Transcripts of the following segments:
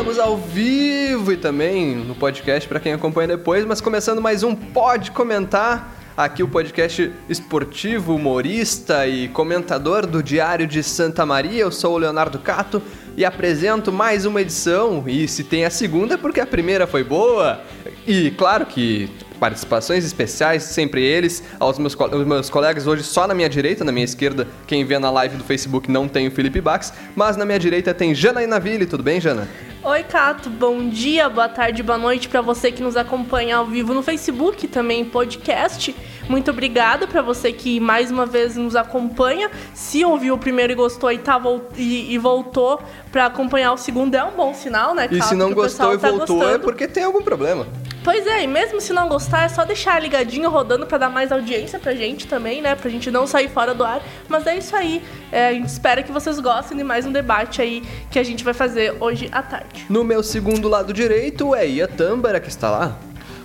Estamos ao vivo e também no podcast para quem acompanha depois, mas começando mais um Pode Comentar, aqui o podcast esportivo, humorista e comentador do Diário de Santa Maria. Eu sou o Leonardo Cato e apresento mais uma edição. E se tem a segunda é porque a primeira foi boa. E claro que participações especiais, sempre eles, aos meus, aos meus colegas hoje só na minha direita, na minha esquerda, quem vê na live do Facebook não tem o Felipe Bax, mas na minha direita tem Janaína Ville, tudo bem, Jana? Oi, Cato, bom dia, boa tarde, boa noite para você que nos acompanha ao vivo no Facebook, também em podcast. Muito obrigada para você que mais uma vez nos acompanha. Se ouviu o primeiro e gostou e, tá, e, e voltou para acompanhar o segundo, é um bom sinal, né, Cato? E se não gostou e tá voltou é gostando. é porque tem algum problema. Pois é, e mesmo se não gostar, é só deixar ligadinho rodando para dar mais audiência pra gente também, né? Pra gente não sair fora do ar. Mas é isso aí. É, a gente espera que vocês gostem de mais um debate aí que a gente vai fazer hoje à tarde. No meu segundo lado direito é Ia Tâmbara, que está lá.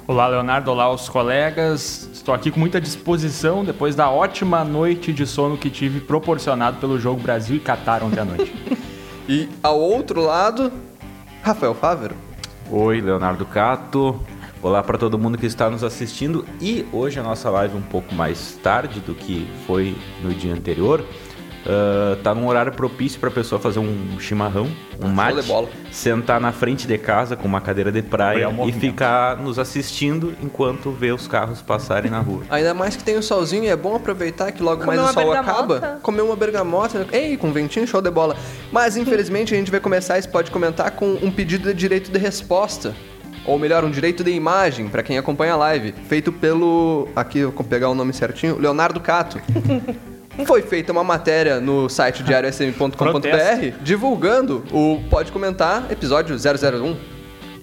Olá, Leonardo. Olá, os colegas. Estou aqui com muita disposição depois da ótima noite de sono que tive proporcionado pelo jogo Brasil e Catar ontem à noite. e ao outro lado, Rafael Fávero. Oi, Leonardo Cato. Olá para todo mundo que está nos assistindo e hoje a nossa live um pouco mais tarde do que foi no dia anterior. Uh, tá num horário propício para a pessoa fazer um chimarrão, um mate, sentar na frente de casa com uma cadeira de praia e ficar nos assistindo enquanto vê os carros passarem na rua. Ainda mais que tem o solzinho e é bom aproveitar que logo comer mais o sol bergamota. acaba, comer uma bergamota, ei, com ventinho, show de bola. Mas infelizmente a gente vai começar esse pode comentar com um pedido de direito de resposta ou melhor, um direito de imagem para quem acompanha a live, feito pelo, aqui eu vou pegar o nome certinho, Leonardo Cato. Foi feita uma matéria no site diariosm.com.br divulgando o Pode Comentar episódio 001.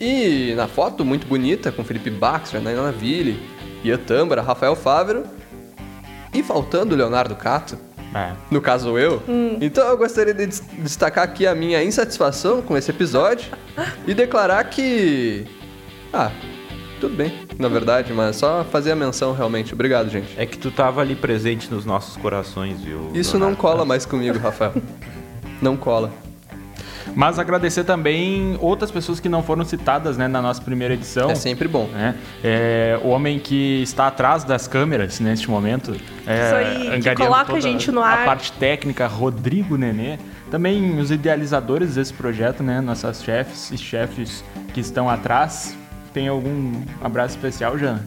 E na foto, muito bonita, com Felipe Baxter, Naina Ville, Ian Tâmbara, Rafael Fávero e faltando o Leonardo Cato. É. No caso eu. Hum. Então eu gostaria de destacar aqui a minha insatisfação com esse episódio e declarar que ah, tudo bem, na verdade, mas só fazer a menção realmente. Obrigado, gente. É que tu tava ali presente nos nossos corações, viu? Isso não cola mais comigo, Rafael. não cola. Mas agradecer também outras pessoas que não foram citadas né, na nossa primeira edição. É sempre bom. Né? É, o homem que está atrás das câmeras neste momento. É, Isso aí, que coloca a gente no ar. A parte técnica, Rodrigo Nenê. Também os idealizadores desse projeto, né? Nossas chefes e chefes que estão atrás tem algum abraço especial, Jana?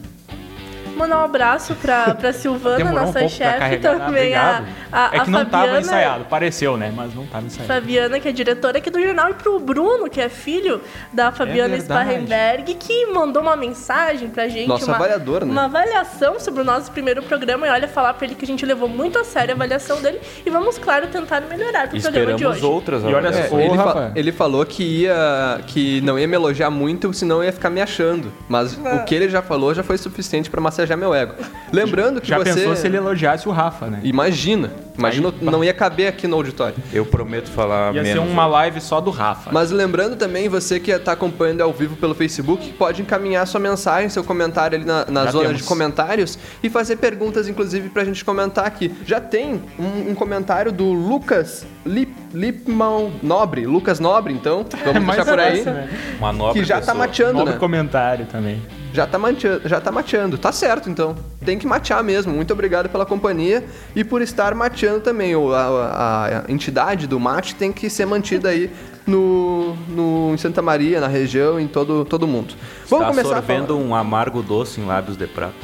Mandar um abraço pra, pra Silvana, Demorou nossa um chefe também. A, a, é que a não estava ensaiado, pareceu, né? Mas não estava ensaiado. Fabiana, que é diretora aqui do jornal, e pro Bruno, que é filho da Fabiana é Sparrenberg, que mandou uma mensagem pra gente. Nossa uma, avaliador, né? Uma avaliação sobre o nosso primeiro programa. E olha, falar pra ele que a gente levou muito a sério a avaliação dele. E vamos, claro, tentar melhorar pro Esperamos programa de hoje. outras e olha só, ele, fa ele, falou que ia que não ia me elogiar muito, senão ia ficar me achando. Mas o que ele já falou já foi suficiente para massagear meu ego. Lembrando que Já você... pensou se ele elogiasse o Rafa, né? Imagina. Imagina, Aí, não ia caber aqui no auditório. Eu prometo falar ia menos. Ia ser uma live só do Rafa. Mas lembrando também, você que está acompanhando ao vivo pelo Facebook, pode encaminhar sua mensagem, seu comentário ali na, na zona temos. de comentários e fazer perguntas, inclusive, para a gente comentar aqui. Já tem um, um comentário do Lucas Lip, Lipman Nobre, Lucas Nobre, então, vamos é deixar por aí. né? Uma nobre Que já está mateando, nobre né? comentário também já tá, mateando, já tá mateando. Tá certo, então. Tem que matear mesmo. Muito obrigado pela companhia e por estar mateando também. A, a, a entidade do mate tem que ser mantida aí no, no, em Santa Maria, na região, em todo, todo mundo. Vamos Está começar sorvendo um amargo doce em lábios de prata.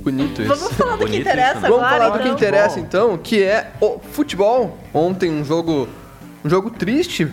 Bonito isso. Vamos falar do que interessa isso, né? agora, Vamos falar então. do que interessa então, que é o futebol. Ontem um jogo um jogo triste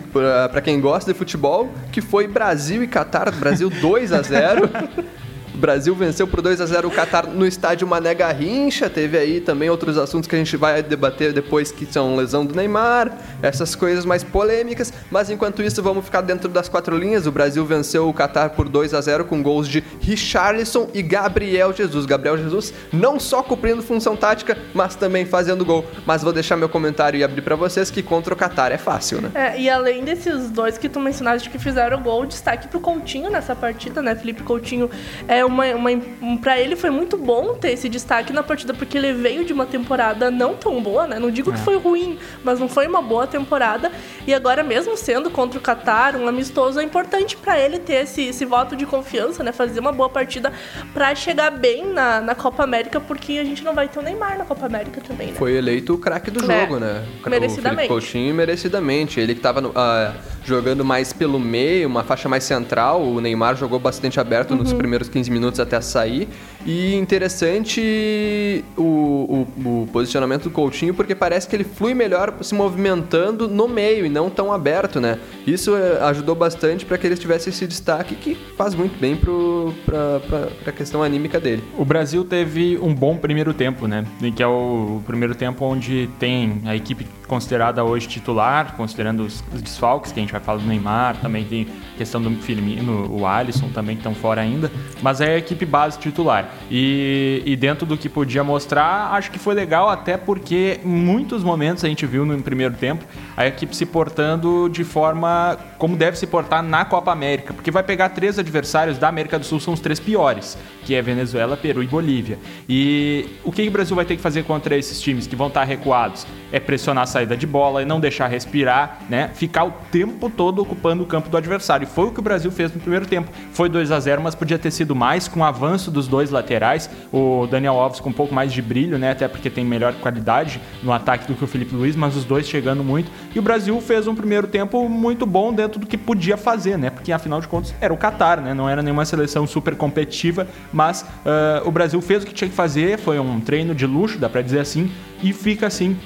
para quem gosta de futebol, que foi Brasil e Catar, Brasil 2 a 0. O Brasil venceu por 2 a 0 o Qatar no estádio Mané Garrincha. Teve aí também outros assuntos que a gente vai debater depois, que são lesão do Neymar, essas coisas mais polêmicas. Mas enquanto isso, vamos ficar dentro das quatro linhas. O Brasil venceu o Qatar por 2 a 0 com gols de Richarlison e Gabriel Jesus. Gabriel Jesus não só cumprindo função tática, mas também fazendo gol. Mas vou deixar meu comentário e abrir para vocês que contra o Qatar é fácil, né? É, e além desses dois que tu mencionaste que fizeram gol, destaque pro Coutinho nessa partida, né? Felipe Coutinho é é uma, uma um, para ele foi muito bom ter esse destaque na partida porque ele veio de uma temporada não tão boa, né? Não digo é. que foi ruim, mas não foi uma boa temporada e agora mesmo sendo contra o Qatar, um amistoso é importante para ele ter esse, esse voto de confiança, né? Fazer uma boa partida para chegar bem na, na Copa América porque a gente não vai ter o Neymar na Copa América também, né? Foi eleito o craque do é, jogo, né? Merecidamente. O Coutinho merecidamente. Ele que tava no, uh, jogando mais pelo meio, uma faixa mais central. O Neymar jogou bastante aberto uhum. nos primeiros 15 minutos até sair. E interessante o, o, o, posicionamento do Coutinho, porque parece que ele flui melhor se movimentando no meio e não tão aberto, né? Isso eh, ajudou bastante para que ele tivesse esse destaque que faz muito bem para a questão anímica dele. O Brasil teve um bom primeiro tempo, né? Que é o primeiro tempo onde tem a equipe considerada hoje titular, considerando os, os desfalques, que a gente vai falar do Neymar, também tem questão do Firmino, o Alisson também que estão fora ainda, mas é a equipe base titular. E, e dentro do que podia mostrar, acho que foi legal, até porque muitos momentos a gente viu no primeiro tempo a equipe se portando de forma como deve se portar na Copa América, porque vai pegar três adversários da América do Sul, são os três piores, que é Venezuela, Peru e Bolívia. E o que o Brasil vai ter que fazer contra esses times que vão estar recuados? É pressionar a saída de bola e não deixar respirar, né? Ficar o tempo todo ocupando o campo do adversário. Foi o que o Brasil fez no primeiro tempo. Foi 2 a 0 mas podia ter sido mais com o avanço dos dois laterais. O Daniel Alves com um pouco mais de brilho, né? Até porque tem melhor qualidade no ataque do que o Felipe Luiz, mas os dois chegando muito. E o Brasil fez um primeiro tempo muito bom dentro do que podia fazer, né? Porque afinal de contas era o Qatar, né? Não era nenhuma seleção super competitiva, mas uh, o Brasil fez o que tinha que fazer. Foi um treino de luxo, dá para dizer assim, e fica assim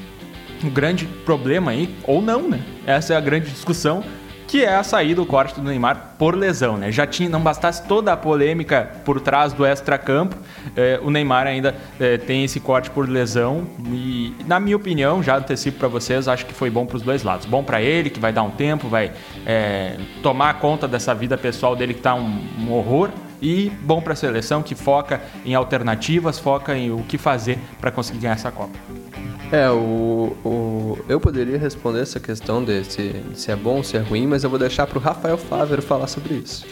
um grande problema aí, ou não, né? Essa é a grande discussão que é a saída do corte do Neymar por lesão, né? Já tinha, não bastasse toda a polêmica por trás do extra-campo, eh, o Neymar ainda eh, tem esse corte por lesão e, na minha opinião, já antecipo para vocês, acho que foi bom para os dois lados. Bom para ele, que vai dar um tempo, vai eh, tomar conta dessa vida pessoal dele que tá um, um horror, e bom para a seleção que foca em alternativas, foca em o que fazer para conseguir ganhar essa Copa. É, o, o, eu poderia responder essa questão de se, se é bom, se é ruim, mas eu vou deixar para o Rafael Fávero falar sobre isso.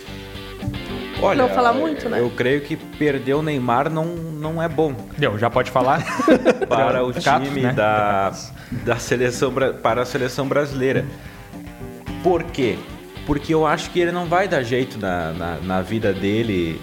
Olha, não falar muito, né? Eu creio que perder o Neymar não, não é bom. Deu, já pode falar? para o time né? da, da seleção para a seleção brasileira. Por quê? Porque eu acho que ele não vai dar jeito na, na, na vida dele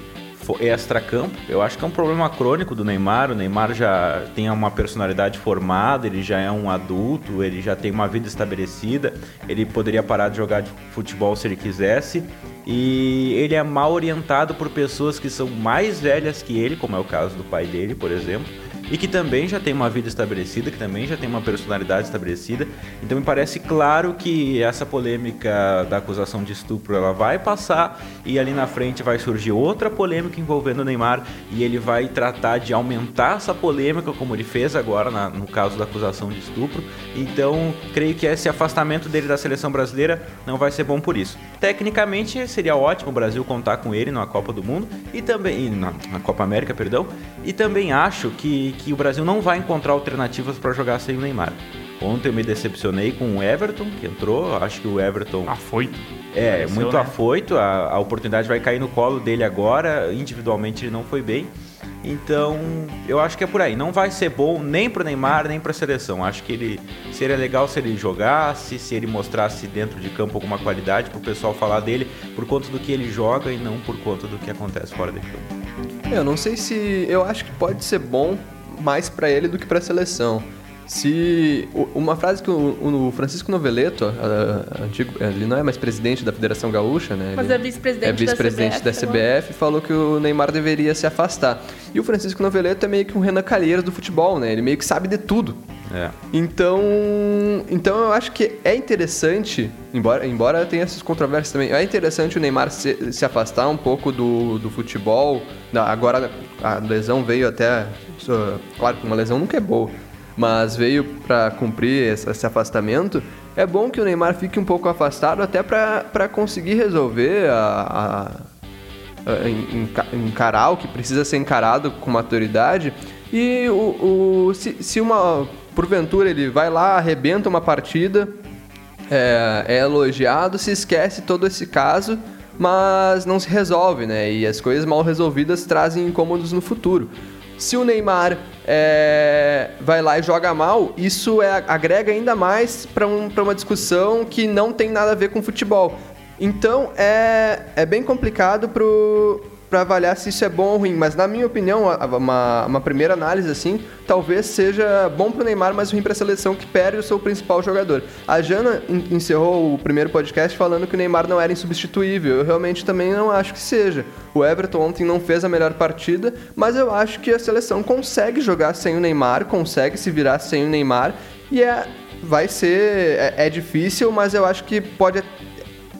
extra-campo. Eu acho que é um problema crônico do Neymar. O Neymar já tem uma personalidade formada, ele já é um adulto, ele já tem uma vida estabelecida. Ele poderia parar de jogar de futebol se ele quisesse. E ele é mal orientado por pessoas que são mais velhas que ele, como é o caso do pai dele, por exemplo e que também já tem uma vida estabelecida, que também já tem uma personalidade estabelecida. Então me parece claro que essa polêmica da acusação de estupro ela vai passar e ali na frente vai surgir outra polêmica envolvendo o Neymar e ele vai tratar de aumentar essa polêmica como ele fez agora na, no caso da acusação de estupro. Então creio que esse afastamento dele da seleção brasileira não vai ser bom por isso. Tecnicamente seria ótimo o Brasil contar com ele na Copa do Mundo e também na, na Copa América, perdão. E também acho que, que o Brasil não vai encontrar alternativas para jogar sem o Neymar. Ontem eu me decepcionei com o Everton, que entrou. Acho que o Everton. Afoito. É, Pareceu, muito né? afoito. A, a oportunidade vai cair no colo dele agora. Individualmente ele não foi bem. Então, eu acho que é por aí. Não vai ser bom nem pro Neymar, nem pra seleção. Acho que ele seria legal se ele jogasse, se ele mostrasse dentro de campo alguma qualidade pro pessoal falar dele por conta do que ele joga e não por conta do que acontece fora de campo. Eu não sei se. Eu acho que pode ser bom mais para ele do que para a seleção. Se uma frase que o, o Francisco Noveleto, antigo, ele não é mais presidente da Federação Gaúcha, né? Mas ele é vice-presidente é vice-presidente da, CBF, da CBF, falou que o Neymar deveria se afastar. E o Francisco Noveleto é meio que um Renan Calheiros do futebol, né? Ele meio que sabe de tudo. É. Então, então eu acho que é interessante, embora, embora tenha essas controvérsias também, é interessante o Neymar se, se afastar um pouco do, do futebol. Agora a lesão veio até. Claro que uma lesão nunca é boa, mas veio para cumprir esse afastamento. É bom que o Neymar fique um pouco afastado até para conseguir resolver a, a, a, encarar o que precisa ser encarado com maturidade. E o, o se, se uma porventura ele vai lá, arrebenta uma partida, é, é elogiado, se esquece todo esse caso, mas não se resolve, né? E as coisas mal resolvidas trazem incômodos no futuro. Se o Neymar é, vai lá e joga mal, isso é, agrega ainda mais para um, uma discussão que não tem nada a ver com futebol. Então é, é bem complicado pro, para avaliar se isso é bom ou ruim, mas na minha opinião, uma, uma primeira análise assim, talvez seja bom para o Neymar, mas ruim para a seleção que perde o seu principal jogador. A Jana encerrou o primeiro podcast falando que o Neymar não era insubstituível. Eu realmente também não acho que seja. O Everton ontem não fez a melhor partida, mas eu acho que a seleção consegue jogar sem o Neymar, consegue se virar sem o Neymar e é vai ser é, é difícil, mas eu acho que pode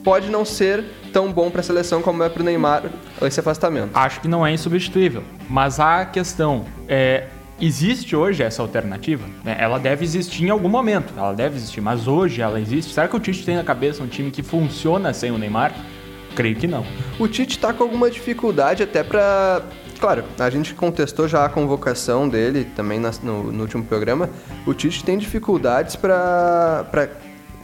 pode não ser tão bom para a seleção como é para o Neymar esse afastamento. Acho que não é insubstituível, mas a questão é existe hoje essa alternativa? Né? Ela deve existir em algum momento, ela deve existir, mas hoje ela existe. Será que o Tite tem na cabeça um time que funciona sem o Neymar? Creio que não. O Tite está com alguma dificuldade até para Claro, a gente contestou já a convocação dele também no, no último programa. O Tite tem dificuldades para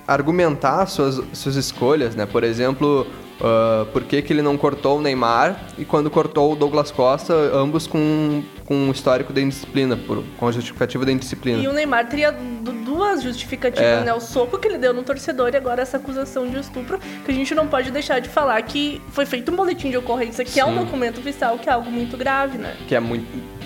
argumentar suas, suas escolhas, né? Por exemplo, uh, por que, que ele não cortou o Neymar e quando cortou o Douglas Costa, ambos com, com um histórico de indisciplina, por, com a justificativa da indisciplina. E o Neymar teria duas justificativas, é. né? O soco que ele deu no torcedor e agora essa acusação de estupro, que a gente não pode deixar de falar que foi feito um boletim de ocorrência, que Sim. é um documento oficial, que é algo muito grave, né? Que é muito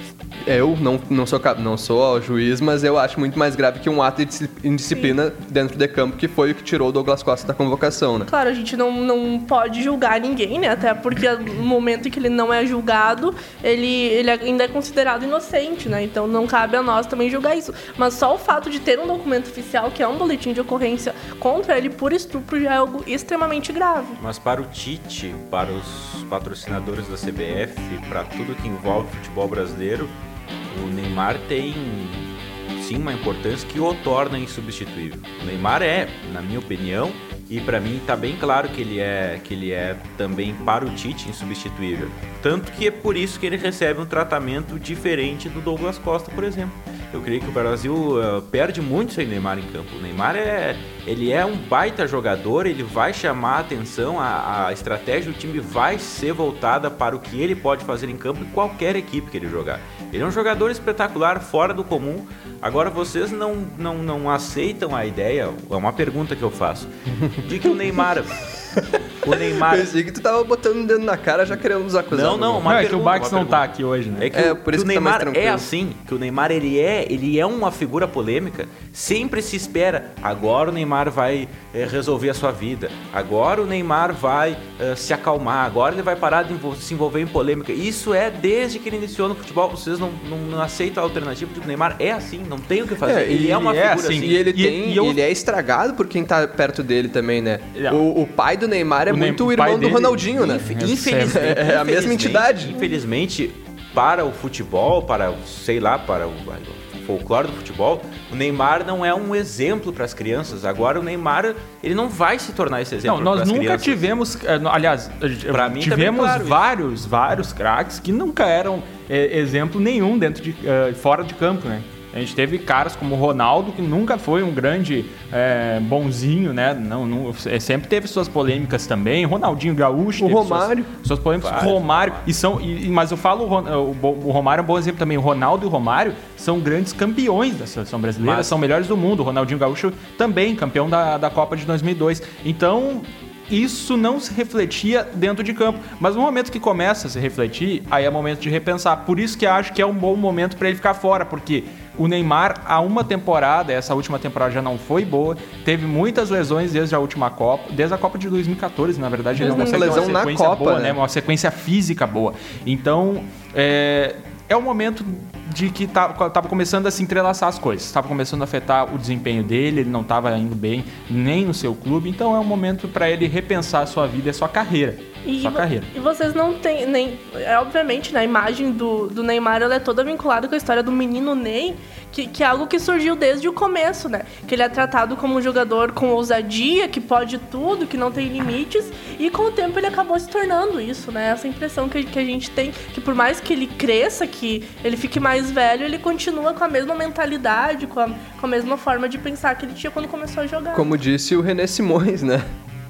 eu não, não, sou, não sou juiz, mas eu acho muito mais grave que um ato de indisciplina Sim. dentro de campo, que foi o que tirou o Douglas Costa da convocação, né? Claro, a gente não, não pode julgar ninguém, né? Até porque no momento em que ele não é julgado, ele, ele ainda é considerado inocente, né? Então não cabe a nós também julgar isso. Mas só o fato de ter um documento oficial, que é um boletim de ocorrência contra ele por estupro, já é algo extremamente grave. Mas para o Tite, para os patrocinadores da CBF, para tudo que envolve futebol brasileiro, o Neymar tem sim uma importância que o torna insubstituível. O Neymar é, na minha opinião, e para mim está bem claro que ele é que ele é também para o Tite insubstituível. Tanto que é por isso que ele recebe um tratamento diferente do Douglas Costa, por exemplo. Eu creio que o Brasil uh, perde muito sem Neymar em campo. O Neymar é, ele é um baita jogador, ele vai chamar a atenção, a, a estratégia do time vai ser voltada para o que ele pode fazer em campo em qualquer equipe que ele jogar. Ele é um jogador espetacular, fora do comum. Agora vocês não, não, não aceitam a ideia, é uma pergunta que eu faço, de que o Neymar o Neymar. Pensei que tu tava botando o dedo na cara já querendo nos acusar. Não, não, mas é que o Bax não tá aqui hoje, né? É que, é, o, por isso que o tá Neymar tá é assim, que o Neymar ele é, ele é uma figura polêmica. Sempre se espera, agora o Neymar vai é, resolver a sua vida. Agora o Neymar vai é, se acalmar. Agora ele vai parar de se envolver em polêmica. Isso é desde que ele iniciou no futebol. Vocês não, não, não aceitam a alternativa porque o Neymar é assim, não tem o que fazer. É, ele, é uma é figura assim. assim. E ele tem, e eu... ele é estragado por quem tá perto dele também, né? O, o pai do Neymar é o muito o irmão do Ronaldinho, né? Infelizmente, é, é a mesma entidade. Infelizmente, para o futebol, para, sei lá, para o folclore do futebol, o Neymar não é um exemplo para as crianças. Agora o Neymar, ele não vai se tornar esse exemplo Não, nós nunca crianças. tivemos, eh, aliás, pra mim tivemos claro vários, isso. vários craques que nunca eram é, exemplo nenhum dentro de uh, fora de campo, né? A gente teve caras como o Ronaldo, que nunca foi um grande é, bonzinho, né? Não, não, é, sempre teve suas polêmicas também. Ronaldinho Gaúcho, o Romário. Suas, suas polêmicas. Vários, Romário. E são, e, mas eu falo, o, o, Romário é um bom exemplo também. O Ronaldo e o Romário são grandes campeões da seleção brasileira, mas... são melhores do mundo. O Ronaldinho Gaúcho também, campeão da, da Copa de 2002. Então, isso não se refletia dentro de campo. Mas no momento que começa a se refletir, aí é momento de repensar. Por isso que acho que é um bom momento para ele ficar fora, porque o Neymar, há uma temporada, essa última temporada já não foi boa, teve muitas lesões desde a última Copa, desde a Copa de 2014, na verdade, ele é uma, lesão uma sequência Copa, boa, né? né? Uma sequência física boa. Então, é, é o momento de que estava tá, começando a se entrelaçar as coisas. Estava começando a afetar o desempenho dele, ele não estava indo bem nem no seu clube. Então é um momento para ele repensar a sua vida e a sua carreira. E, sua carreira. e vocês não têm nem. É, obviamente, né, a imagem do, do Neymar ela é toda vinculada com a história do menino Ney, que, que é algo que surgiu desde o começo, né? Que ele é tratado como um jogador com ousadia, que pode tudo, que não tem limites, e com o tempo ele acabou se tornando isso, né? Essa impressão que, que a gente tem, que por mais que ele cresça, que ele fique mais velho, ele continua com a mesma mentalidade, com a, com a mesma forma de pensar que ele tinha quando começou a jogar. Como disse o René Simões, né?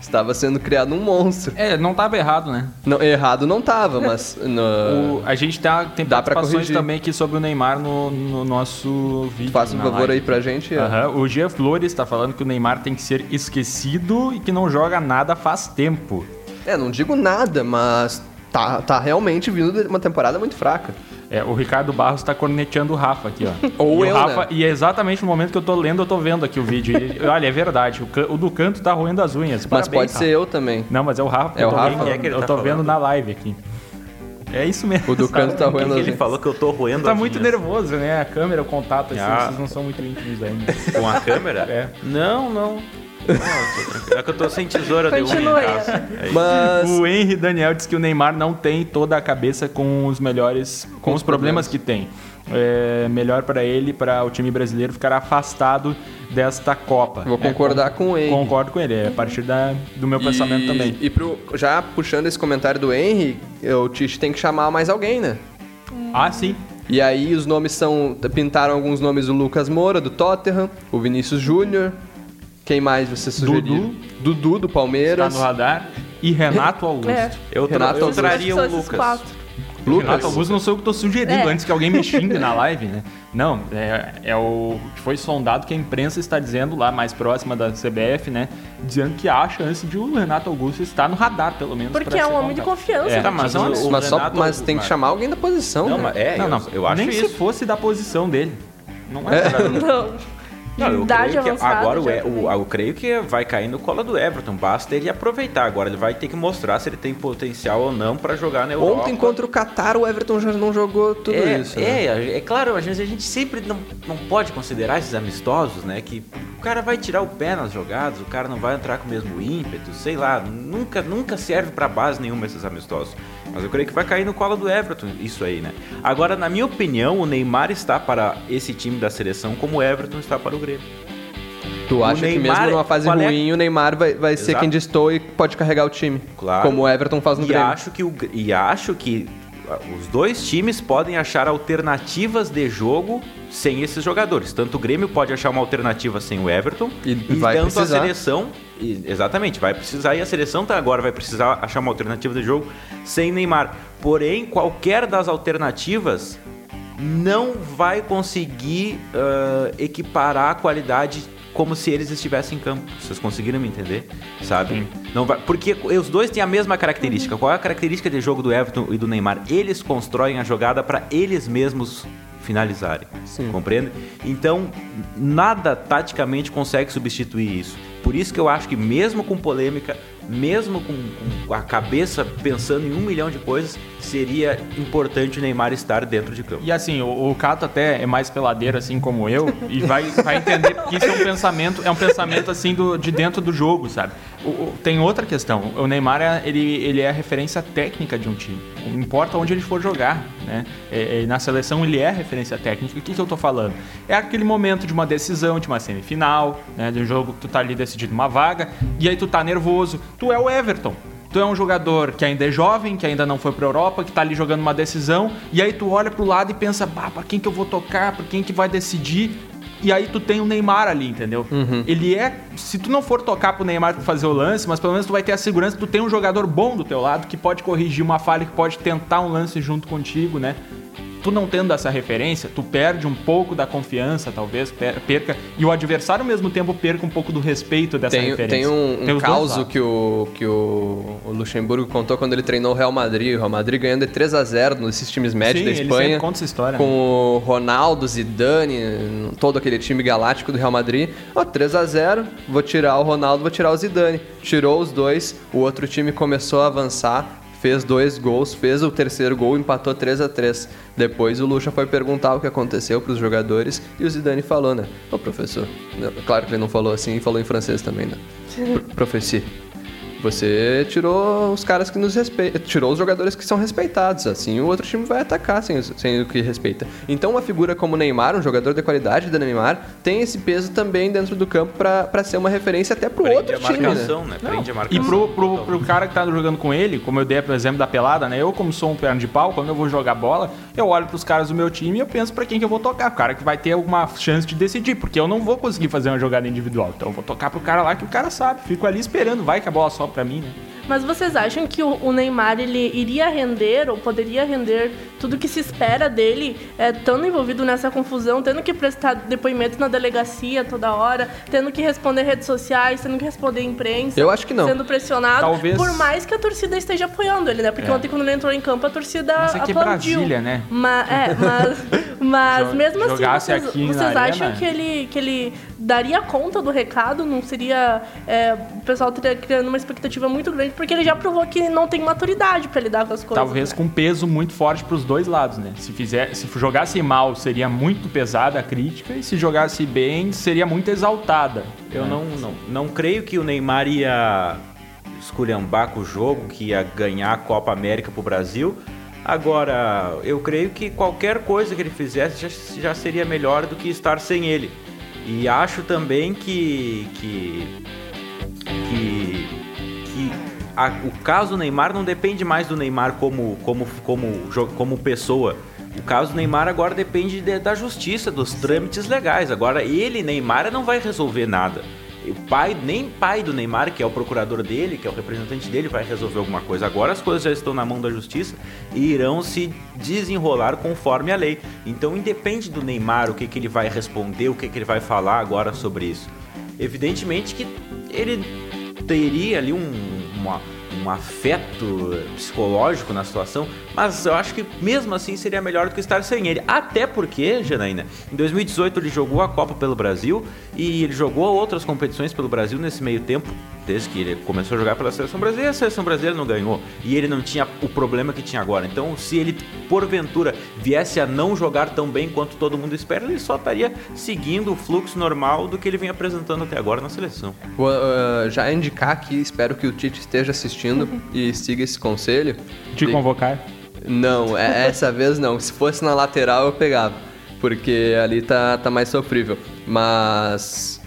Estava sendo criado um monstro. É, não estava errado, né? Não, errado não estava, mas. No... O, a gente tá, tem Dá participações também aqui sobre o Neymar no, no nosso vídeo. Faça um favor live. aí pra gente. Uhum. O Gia Flores está falando que o Neymar tem que ser esquecido e que não joga nada faz tempo. É, não digo nada, mas tá, tá realmente vindo de uma temporada muito fraca. É, o Ricardo Barros está corneteando o Rafa aqui, ó. Ou e eu, Rafa, né? E é exatamente no momento que eu tô lendo, eu tô vendo aqui o vídeo. E, olha, é verdade, o, can, o, do canto tá roendo as unhas. Mas pode Rafa. ser eu também. Não, mas é o Rafa. É o Rafa. Vendo, eu tá tô vendo na live aqui. É isso mesmo. O do canto tá roendo que, que ele falou que eu tô roendo Tá muito unhas. nervoso, né? A câmera, o contato, assim, ah. vocês não são muito íntimos ainda. Com a câmera? É. Não, não. Não, é que eu tô sem tesoura de unha é Mas... O Henry Daniel disse que o Neymar não tem toda a cabeça com os melhores, com, com os problemas, problemas que tem. É melhor para ele, para o time brasileiro ficar afastado desta Copa. Vou concordar é, com ele. Concordo com ele, é a partir da, do meu e, pensamento também. E pro, já puxando esse comentário do Henry, o Tite tem que chamar mais alguém, né? Ah, sim. E aí os nomes são. Pintaram alguns nomes do Lucas Moura, do Tottenham, o Vinícius Júnior, quem mais você sugeriu? Dudu. Dudu, do Palmeiras. Está no radar. E Renato Augusto. É. Eu, Renato eu traria o Lucas. Lucas. Renato Augusto não sei o que estou sugerindo é. antes que alguém me xingue na live, né? Não, é, é o que foi sondado que a imprensa está dizendo lá mais próxima da CBF, né? Dizendo que acha antes de o Renato Augusto estar no radar, pelo menos. Porque é um homem de confiança. É, tá, mas, o, mas, só, mas tem que chamar alguém da posição. Não, né? é, não, não, eu, eu acho Nem isso. se fosse da posição dele. Não é. é. Não. Não, eu creio que agora o, o, eu creio que vai cair no colo do Everton. Basta ele aproveitar. Agora ele vai ter que mostrar se ele tem potencial ou não para jogar na Europa. Ontem contra o Qatar o Everton já não jogou tudo é, isso. É, né? é claro, às vezes a gente sempre não, não pode considerar esses amistosos, né? Que o cara vai tirar o pé nas jogadas, o cara não vai entrar com o mesmo ímpeto, sei lá. Nunca, nunca serve para base nenhuma esses amistosos. Mas eu creio que vai cair no colo do Everton isso aí, né? Agora, na minha opinião, o Neymar está para esse time da seleção como o Everton está para o Grêmio. Tu acha Neymar, que mesmo numa fase é ruim é... o Neymar vai, vai ser quem distou e pode carregar o time? Claro. Como o Everton faz no e Grêmio. Acho que o, e acho que os dois times podem achar alternativas de jogo sem esses jogadores. Tanto o Grêmio pode achar uma alternativa sem o Everton e, e tanto precisar. a seleção, exatamente, vai precisar e a seleção tá agora vai precisar achar uma alternativa de jogo sem Neymar. Porém, qualquer das alternativas não vai conseguir uh, equiparar a qualidade como se eles estivessem em campo. Vocês conseguiram me entender? Sabe? Sim. Não vai, porque os dois têm a mesma característica. Qual é a característica de jogo do Everton e do Neymar? Eles constroem a jogada para eles mesmos finalizarem. Sim. Compreende? Então, nada taticamente consegue substituir isso. Por isso que eu acho que mesmo com polêmica, mesmo com, com, a cabeça pensando em um milhão de coisas, seria importante o Neymar estar dentro de campo. E assim, o, o Cato até é mais peladeiro, assim como eu, e vai, vai entender que isso é um pensamento, é um pensamento assim do, de dentro do jogo, sabe? O, o, tem outra questão. O Neymar é, ele, ele é a referência técnica de um time. Importa onde ele for jogar, né? É, é, na seleção ele é a referência técnica. O que, que eu tô falando? É aquele momento de uma decisão, de uma semifinal, né? De um jogo que tu tá ali decidindo uma vaga, e aí tu tá nervoso, tu é o Everton. Tu é um jogador que ainda é jovem, que ainda não foi pra Europa, que tá ali jogando uma decisão, e aí tu olha pro lado e pensa, bah, pra quem que eu vou tocar, pra quem que vai decidir? E aí tu tem o Neymar ali, entendeu? Uhum. Ele é. Se tu não for tocar pro Neymar fazer o lance, mas pelo menos tu vai ter a segurança que tu tem um jogador bom do teu lado que pode corrigir uma falha, que pode tentar um lance junto contigo, né? Tu não tendo essa referência, tu perde um pouco da confiança, talvez, perca, e o adversário ao mesmo tempo perca um pouco do respeito dessa tem, referência. Tem um, um caso que, o, que o, o, Luxemburgo contou quando ele treinou o Real Madrid. O Real Madrid ganhando de 3 a 0 nesses times médios Sim, da Espanha. Conta essa história. Com né? o Ronaldo, Zidane, todo aquele time galáctico do Real Madrid. Ó, oh, 3 a 0 vou tirar o Ronaldo, vou tirar o Zidane. Tirou os dois, o outro time começou a avançar fez dois gols, fez o terceiro gol, empatou 3 a 3 Depois o Lucha foi perguntar o que aconteceu para os jogadores e o Zidane falou, né? Ô professor, claro que ele não falou assim, falou em francês também, né? Professor, Você tirou os caras que nos respeitam, tirou os jogadores que são respeitados, assim o outro time vai atacar sem, sem o que respeita. Então uma figura como o Neymar, um jogador de qualidade da Neymar, tem esse peso também dentro do campo para ser uma referência até pro Prende outro time, né? né? Prende a marcação. E pro, pro, pro cara que tá jogando com ele, como eu dei o exemplo da pelada, né? Eu como sou um perna de pau, quando eu vou jogar bola, eu olho pros caras do meu time e eu penso para quem que eu vou tocar, o cara que vai ter alguma chance de decidir, porque eu não vou conseguir fazer uma jogada individual. Então eu vou tocar pro cara lá que o cara sabe, fico ali esperando, vai que a bola sobe para mim, né? Mas vocês acham que o, Neymar ele iria render ou poderia render tudo que se espera dele, é, estando envolvido nessa confusão, tendo que prestar depoimento na delegacia toda hora, tendo que responder redes sociais, tendo que responder imprensa? Eu acho que não. Sendo pressionado, Talvez... por mais que a torcida esteja apoiando ele, né? Porque é. ontem quando ele entrou em campo a torcida mas aqui aplaudiu. É Brasília, né? Mas, é, mas, mas mesmo assim, vocês, vocês acham que ele, que ele daria conta do recado? Não seria é, o pessoal teria criando uma expectativa muito grande porque ele já provou que não tem maturidade para lidar com as coisas. Talvez né? com peso muito forte para os dois lados, né? Se fizer, se jogasse mal, seria muito pesada a crítica e se jogasse bem, seria muito exaltada. Eu é. não, não, não creio que o Neymar ia esculhambar com o jogo, que ia ganhar a Copa América pro Brasil. Agora, eu creio que qualquer coisa que ele fizesse já, já seria melhor do que estar sem ele. E acho também que que que, que a, o caso do Neymar não depende mais do Neymar como, como, como, como pessoa. O caso do Neymar agora depende de, da justiça, dos trâmites legais. Agora ele, Neymar, não vai resolver nada. O pai, nem pai do Neymar, que é o procurador dele, que é o representante dele, vai resolver alguma coisa. Agora as coisas já estão na mão da justiça e irão se desenrolar conforme a lei. Então independe do Neymar o que, que ele vai responder, o que, que ele vai falar agora sobre isso. Evidentemente que ele teria ali um, uma, um afeto psicológico na situação, mas eu acho que mesmo assim seria melhor do que estar sem ele. Até porque, Janaína, em 2018 ele jogou a Copa pelo Brasil e ele jogou outras competições pelo Brasil nesse meio tempo, desde que ele começou a jogar pela seleção brasileira, a seleção brasileira não ganhou e ele não tinha o problema que tinha agora. Então, se ele porventura viesse a não jogar tão bem quanto todo mundo espera, ele só estaria seguindo o fluxo normal do que ele vem apresentando até agora na seleção. Vou uh, já indicar aqui, espero que o Tite esteja assistindo e siga esse conselho. Te convocar? Não, é, essa vez não. Se fosse na lateral eu pegava, porque ali tá, tá mais sofrível. Mas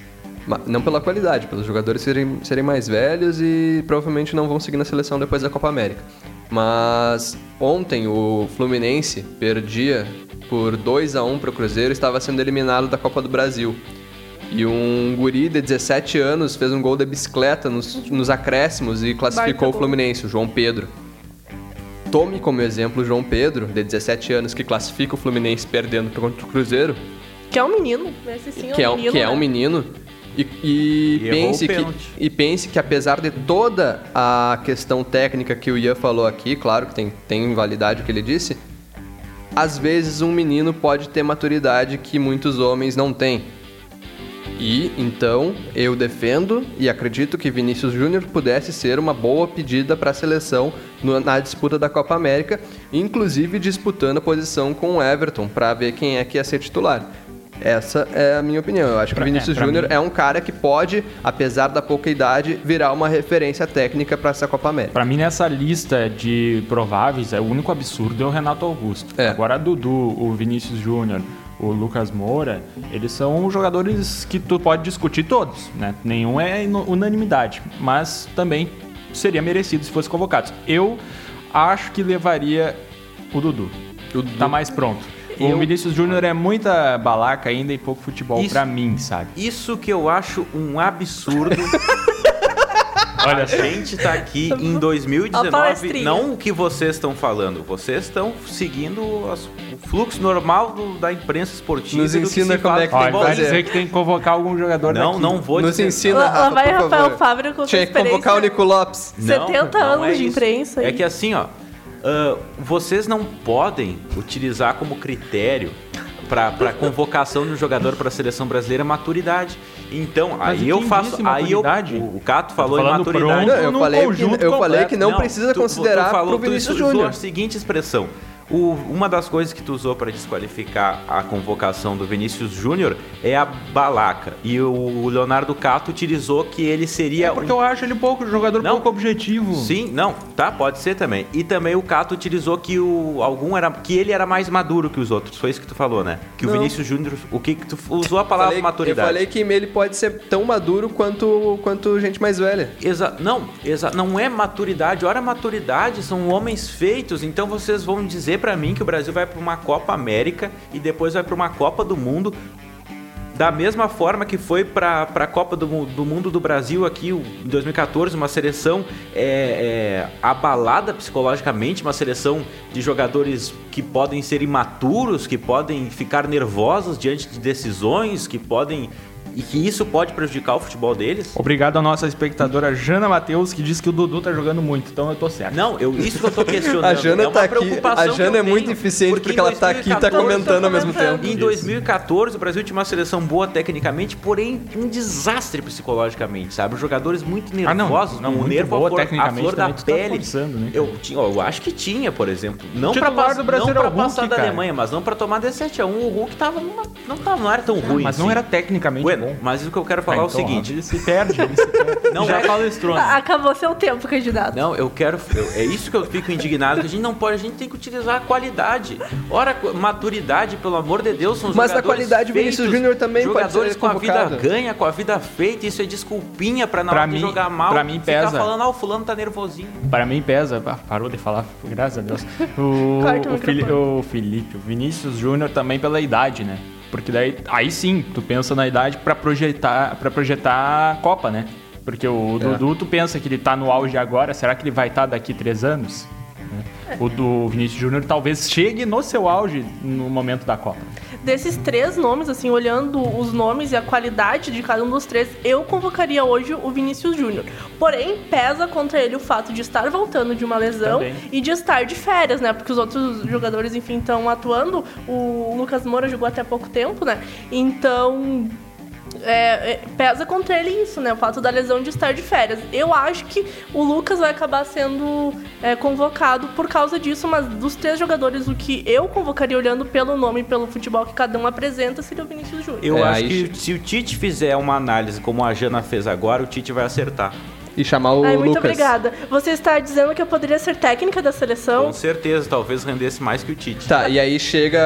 não pela qualidade, pelos jogadores serem, serem mais velhos e provavelmente não vão seguir na seleção depois da Copa América. Mas ontem o Fluminense perdia por 2 a 1 para o Cruzeiro, estava sendo eliminado da Copa do Brasil. E um guri de 17 anos fez um gol de bicicleta nos, nos acréscimos e classificou o Fluminense, o João Pedro. Tome como exemplo o João Pedro, de 17 anos, que classifica o Fluminense perdendo contra o Cruzeiro. Que é um menino, esse sim é que um menino. Que é um né? menino. E, e, e pense que, e pense que apesar de toda a questão técnica que o Ian falou aqui, claro que tem, tem validade o que ele disse, às vezes um menino pode ter maturidade que muitos homens não têm. E então eu defendo e acredito que Vinícius Júnior pudesse ser uma boa pedida para a seleção na disputa da Copa América, inclusive disputando a posição com o Everton para ver quem é que ia ser titular. Essa é a minha opinião. Eu acho que o Vinícius é, Júnior é um cara que pode, apesar da pouca idade, virar uma referência técnica para essa Copa América. Para mim, nessa lista de prováveis, é o único absurdo é o Renato Augusto. É. Agora, Dudu, o Vinícius Júnior, o Lucas Moura, eles são jogadores que tu pode discutir todos, né? Nenhum é unanimidade, mas também seria merecido se fosse convocado. Eu acho que levaria o Dudu. O Dudu. Tá mais pronto. O eu... Vinícius Júnior é muita balaca ainda e pouco futebol isso, pra mim, sabe? Isso que eu acho um absurdo. Olha, a gente tá aqui em 2019, não o que vocês estão falando, vocês estão seguindo as, o fluxo normal do, da imprensa esportiva. Nos ensina como é que tem que fazer. dizer que tem que convocar algum jogador Não, daqui. não vou Nos dizer. ensina, Rafa, Lá vai Rafael Fábio com Tinha que convocar o Nico Lopes. Não, 70 não anos é de imprensa. É que assim, ó, uh, vocês não podem utilizar como critério para convocação de um jogador para a seleção brasileira maturidade. Então, Mas aí eu faço. Aí eu, o, o Cato falou em maturidade. Não, eu falei, que, eu falei que não precisa tu, considerar tu falou, pro Vinícius Júnior. a seguinte expressão. O, uma das coisas que tu usou para desqualificar a convocação do Vinícius Júnior é a balaca. E o Leonardo Cato utilizou que ele seria. É porque um... eu acho ele um pouco jogador não, pouco objetivo. Sim, não, tá, pode ser também. E também o Cato utilizou que o algum era que ele era mais maduro que os outros. Foi isso que tu falou, né? Que não. o Vinícius Júnior, o que, que tu usou a palavra falei, maturidade. Eu falei que ele pode ser tão maduro quanto quanto gente mais velha. Exa não, exa não é maturidade. Ora, maturidade são homens feitos. Então vocês vão dizer para mim que o Brasil vai para uma Copa América e depois vai para uma Copa do Mundo da mesma forma que foi para a Copa do, do, Mundo do Brasil aqui em 2014, uma seleção é, é, abalada psicologicamente, uma seleção de jogadores que podem ser imaturos, que podem ficar nervosos diante de decisões, que podem e que isso pode prejudicar o futebol deles. Obrigado à nossa espectadora Jana Matheus, que disse que o Dudu tá jogando muito, então eu tô certo. Não, eu, isso que eu tô questionando. a Jana é tá aqui. A Jana é muito eficiente porque, porque ela 2014, tá aqui e tá comentando ao mesmo tempo. Em 2014, o Brasil tinha uma seleção boa tecnicamente, porém um desastre psicologicamente, sabe? Os jogadores muito nervosos, ah, não, não, muito nervo boa, a flor, tecnicamente, a flor da tá pele. Tá né? eu, tinha, eu acho que tinha, por exemplo. Não para passar, não pra passar Hulk, da cara. Alemanha, mas não para tomar de 7 a 1 O Hulk tava numa, não, tava, não era tão ruim. Mas assim. não era tecnicamente bueno, bom. Mas o que eu quero falar ah, é o então, seguinte: ele se perde, ele se perde. Não Já é palestrou. Acabou seu tempo, candidato. Não, eu quero. Eu, é isso que eu fico indignado, que a gente não pode, a gente tem que utilizar a qualidade. Ora, maturidade, pelo amor de Deus, são os Mas a qualidade, feitos, Vinícius Júnior também jogadores pode ser com a vida ganha, com a vida feita, isso é desculpinha pra na pra hora mim, de jogar mal. Pra mim pesa. Ficar falando, ah, o fulano tá nervosinho. Pra mim pesa. Ah, parou de falar, graças a Deus. O, o, o, Fili, o Felipe, o Vinícius Júnior também pela idade, né? Porque daí aí sim, tu pensa na idade para projetar para projetar a Copa, né? Porque o é. Dudu, tu pensa que ele tá no auge agora, será que ele vai estar tá daqui três anos? O do Vinícius Júnior talvez chegue no seu auge no momento da Copa. Desses três nomes, assim, olhando os nomes e a qualidade de cada um dos três, eu convocaria hoje o Vinícius Júnior. Porém, pesa contra ele o fato de estar voltando de uma lesão Também. e de estar de férias, né? Porque os outros jogadores, enfim, estão atuando. O Lucas Moura jogou até pouco tempo, né? Então, é, é, pesa contra ele isso, né? O fato da lesão de estar de férias. Eu acho que o Lucas vai acabar sendo é, convocado por causa disso, mas dos três jogadores, o que eu convocaria olhando pelo nome e pelo futebol que cada um apresenta seria o Vinícius Júnior. Eu é, acho que se o Tite fizer uma análise como a Jana fez agora, o Tite vai acertar e chamar o Ai, muito Lucas. obrigada. Você está dizendo que eu poderia ser técnica da seleção? Com certeza, talvez rendesse mais que o Tite. Tá, e aí chega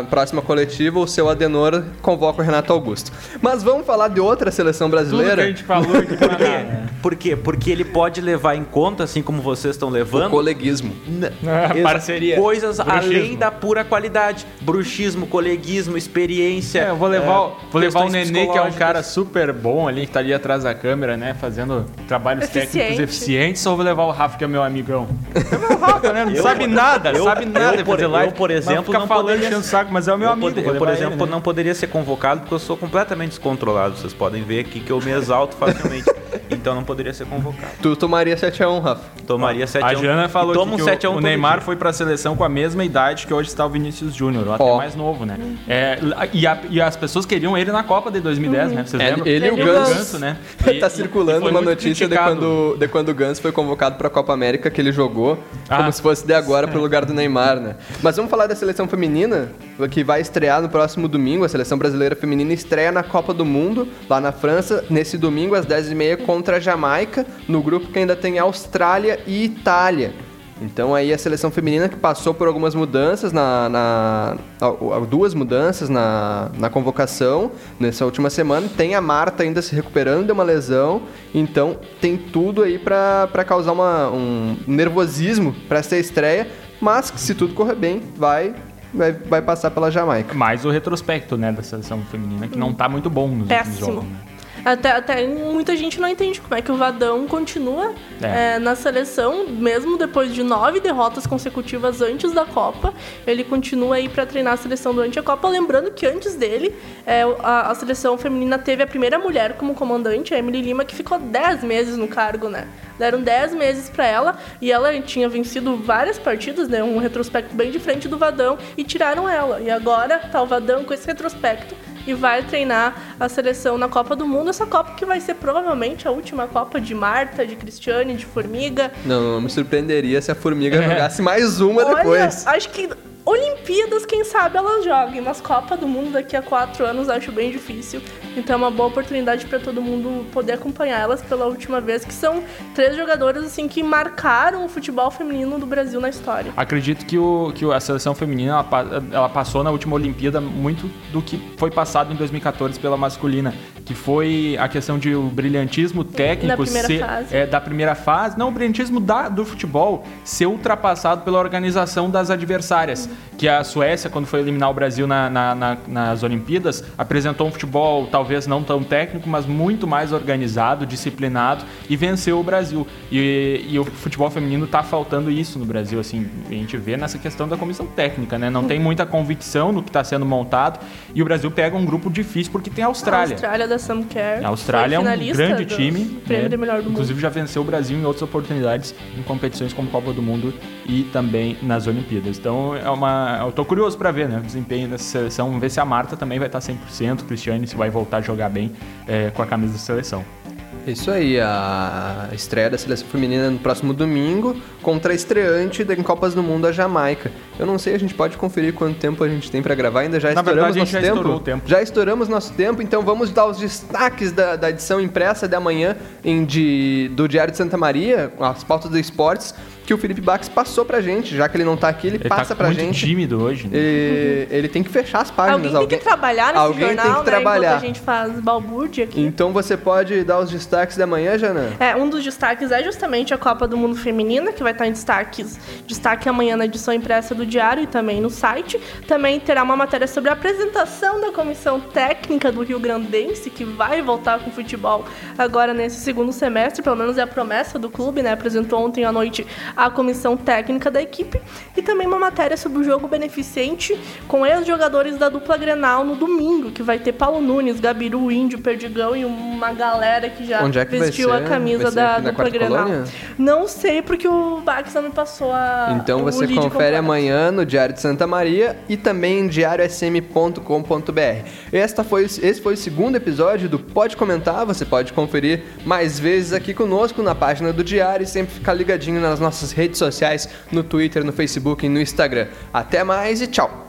a próxima coletiva, o seu Adenor convoca o Renato Augusto. Mas vamos falar de outra seleção brasileira? Tudo que a gente falou aqui Por quê? Por quê? Porque ele pode levar em conta, assim como vocês estão levando... O coleguismo. Parceria. Coisas Bruxismo. além da pura qualidade. Bruxismo, coleguismo, experiência. É, eu vou levar, é, vou levar o Nenê, que é um cara super bom ali, que tá ali atrás da câmera, né, fazendo trabalho trabalhos Eficiente. técnicos eficientes ou vou levar o Rafa, que é meu amigão? É meu Rafa, né? Não eu, sabe nada, eu, sabe nada eu, por, live, eu, por exemplo, não falando poderia, enchendo saco, mas é o meu amigo. eu, por exemplo, ele, né? não poderia ser convocado porque eu sou completamente descontrolado. Vocês podem ver aqui que eu me exalto facilmente. então não poderia ser convocado. Tu tomaria 7x1, Rafa? Tomaria 7x1. A Jana falou que, o, o Neymar foi pra seleção com a mesma idade que hoje está o Vinícius Júnior, até oh. mais novo, né? É, e, a, e, as pessoas queriam ele na Copa de 2010, uhum. né? Vocês é, lembram? Ele e o Ganso, Ganso né? E, tá circulando uma notícia de quando, de quando o Ganso foi convocado pra Copa América, que ele jogou ah. como se fosse de agora pro lugar do Neymar, né? Mas vamos falar da seleção feminina, que vai estrear no próximo domingo. A seleção brasileira feminina estreia na Copa do Mundo, lá na França, nesse domingo às 10h30 contra a Jamaica, no grupo que ainda tem Austrália e Itália. Então aí a seleção feminina que passou por algumas mudanças, na, na duas mudanças na, na convocação nessa última semana. Tem a Marta ainda se recuperando de uma lesão, então tem tudo aí para causar uma, um nervosismo para essa estreia, mas se tudo correr bem, vai vai, vai passar pela Jamaica. Mais o retrospecto, né, da seleção feminina, que não tá muito bom nos Péssimo. jogos. Até, até muita gente não entende como é que o Vadão continua é. É, na seleção, mesmo depois de nove derrotas consecutivas antes da Copa. Ele continua aí para treinar a seleção durante a Copa. Lembrando que antes dele, é, a, a, seleção feminina teve a primeira mulher como comandante, a Emily Lima, que ficou dez meses no cargo, né? Deram 10 meses para ela e ela tinha vencido várias partidas, né? Um retrospecto bem diferente do Vadão e tiraram ela. E agora tá o Vadão com esse retrospecto e vai treinar a seleção na Copa do Mundo. Essa Copa que vai ser provavelmente a última Copa de Marta, de Cristiane, de Formiga. Não, não me surpreenderia se a Formiga é. jogasse mais uma Olha, depois. Acho que Olimpíadas, quem sabe elas joguem, mas Copa do Mundo daqui a quatro anos acho bem difícil. Então é uma boa oportunidade para todo mundo poder acompanhar elas pela última vez, que são três jogadoras assim que marcaram o futebol feminino do Brasil na história. Acredito que, o, que a seleção feminina ela, ela passou na última Olimpíada muito do que foi passado em 2014 pela masculina, que foi a questão de o brilhantismo técnico ser, é, da primeira fase, não o brilhantismo da, do futebol ser ultrapassado pela organização das adversárias. Uhum que a Suécia, quando foi eliminar o Brasil na, na, na, nas Olimpíadas, apresentou um futebol talvez não tão técnico, mas muito mais organizado, disciplinado e venceu o Brasil. E, e o futebol feminino está faltando isso no Brasil, assim, a gente vê nessa questão da comissão técnica, né? Não tem muita convicção no que está sendo montado e o Brasil pega um grupo difícil porque tem a Austrália. A Austrália da Sam. A Austrália é um grande time. Prêmio né? melhor do Inclusive mundo. já venceu o Brasil em outras oportunidades em competições como Copa do Mundo e também nas Olimpíadas. Então é uma. Eu tô curioso para ver, né? O desempenho dessa seleção. Vamos ver se a Marta também vai estar 100%, o Cristiane se vai voltar a jogar bem é, com a camisa da seleção. Isso aí, a estreia da seleção feminina no próximo domingo contra a estreante em Copas do Mundo, a Jamaica. Eu não sei, a gente pode conferir quanto tempo a gente tem para gravar, ainda já Na estouramos verdade, nosso já tempo. tempo. Já estouramos nosso tempo, então vamos dar os destaques da, da edição impressa de amanhã em, de, do Diário de Santa Maria, as pautas do esportes que o Felipe Bax passou pra gente. Já que ele não tá aqui, ele, ele tá passa tá pra muito gente. tímido hoje. Né? Ele, ele, tem que fechar as páginas. Alguém tem alguém, que trabalhar nesse alguém jornal, tem que né? trabalhar. a gente faz balbúrdia aqui. Então você pode dar os destaques da manhã, Jana? É, um dos destaques é justamente a Copa do Mundo Feminina, que vai estar em destaques, destaque amanhã na edição impressa do Diário e também no site. Também terá uma matéria sobre a apresentação da comissão técnica do Rio Grandense, que vai voltar com o futebol agora nesse segundo semestre, pelo menos é a promessa do clube, né? Apresentou ontem à noite a comissão técnica da equipe e também uma matéria sobre o jogo beneficente com ex-jogadores da dupla Grenal no domingo, que vai ter Paulo Nunes, Gabiru, Índio, Perdigão e uma galera que já é que vestiu a camisa da dupla Grenal. Colônia? Não sei porque o Bax não me passou a Então você confere amanhã no Diário de Santa Maria e também em diariosm.com.br. Esta foi esse foi o segundo episódio do Pode Comentar, você pode conferir mais vezes aqui conosco na página do Diário e sempre ficar ligadinho nas nossas redes sociais no Twitter, no Facebook e no Instagram. Até mais e tchau!